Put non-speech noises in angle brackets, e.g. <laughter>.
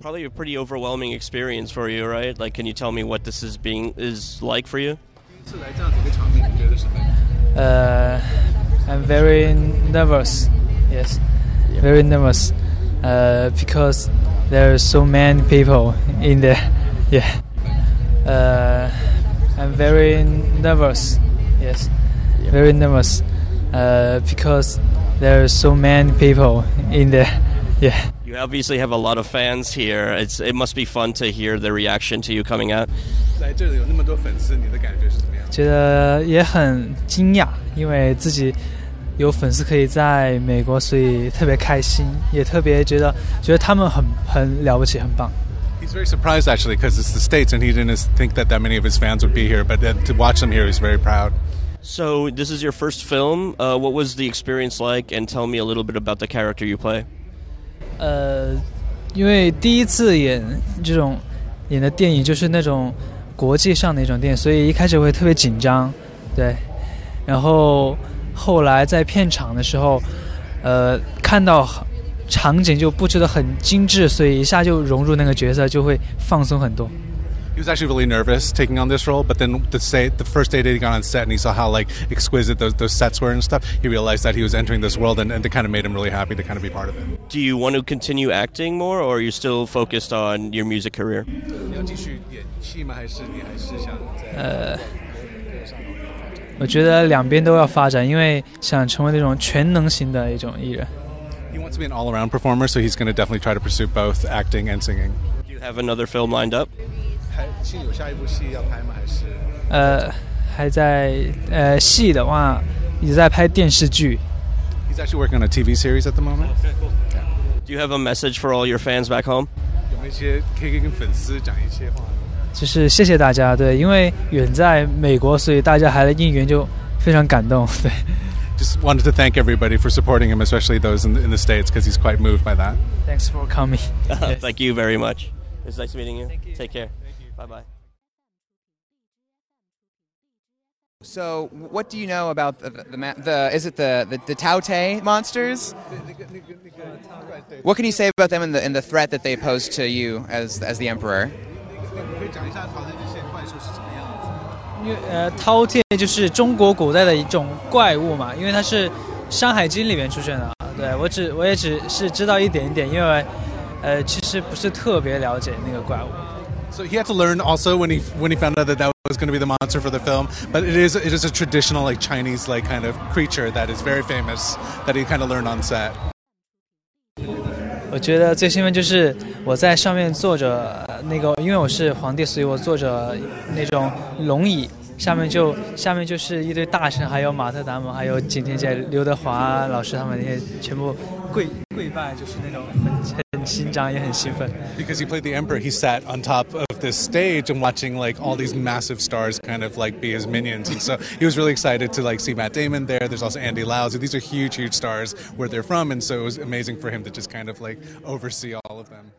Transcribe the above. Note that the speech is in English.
probably a pretty overwhelming experience for you, right? Like, can you tell me what this is being is like for you? Uh, I'm very nervous. Yes, very nervous uh, because there are so many people in there. <laughs> Yeah. Uh, I'm very nervous. Yes, very nervous uh, because there are so many people in there. <laughs> Yeah. You obviously have a lot of fans here. It's it must be fun to hear the reaction to you coming out. 来这里有那么多粉丝，你的感觉是怎么样？觉得也很惊讶，因为自己有粉丝可以在美国，所以特别开心，也特别觉得觉得他们很很了不起，很棒。 He's very surprised actually because it's the states and he didn't think that that many of his fans would be here. But then to watch them here, he's very proud. So this is your first film. Uh, what was the experience like? And tell me a little bit about the character you play. 呃，因为第一次演这种演的电影就是那种国际上的一种电影，所以一开始会特别紧张，对。然后后来在片场的时候，呃，看到场景就布置的很精致，所以一下就融入那个角色，就会放松很多。He was actually really nervous taking on this role, but then the say the first day that he got on set and he saw how like exquisite those, those sets were and stuff, he realized that he was entering this world and, and it kind of made him really happy to kind of be part of it. Do you want to continue acting more, or are you still focused on your music career? 你要继续演戏吗？还是你还是想在？呃，我觉得两边都要发展，因为想成为那种全能型的一种艺人。 He wants to be an all-around performer, so he's going to definitely try to pursue both acting and singing. Do you have another film lined up? 还是有下一部戏要拍吗？还是？呃，还在呃戏的话，也在拍电视剧。 He's actually working on a TV series at the moment. Do you have a message for all your fans back home? 有没有一些可以跟粉丝讲一些话？就是谢谢大家，对，因为远在美国，所以大家还来应援，就非常感动，对。 Just <laughs> wanted to thank everybody for supporting him, especially those in the, in the states, because he's quite moved by that. Thanks for coming. Yes. <laughs> Thank you very much. It's nice meeting you. Thank you. Take care. Bye bye. So, what do you know about the the, the, the is it the the, the Tao Tei monsters? What can you say about them and the and the threat that they pose to you as as the emperor? 因为呃，饕餮就是中国古代的一种怪物嘛，因为它是《山海经》里面出现的。对我只我也只是知道一点一点，因为呃，其实不是特别了解那个怪物。So he had to learn also when he when he found out that that was going to be the monster for the film. But it is it is a traditional like Chinese like kind of creature that is very famous that he kind of learned on set. 我觉得最兴奋就是我在上面坐着呃那个，因为我是皇帝，所以我坐着那种龙椅， 下面就下面就是一堆大臣，还有马特·达蒙，还有景甜姐、刘德华老师他们那些全部跪跪拜，就是那种很很紧张也很兴奋。 Because he played the emperor, he sat on top of this stage and watching like all these massive stars kind of like be his minions. And so he was really excited to like see Matt Damon there. There's also Andy Lau. So these are huge, huge stars where they're from. And so it was amazing for him to just kind of like oversee all of them.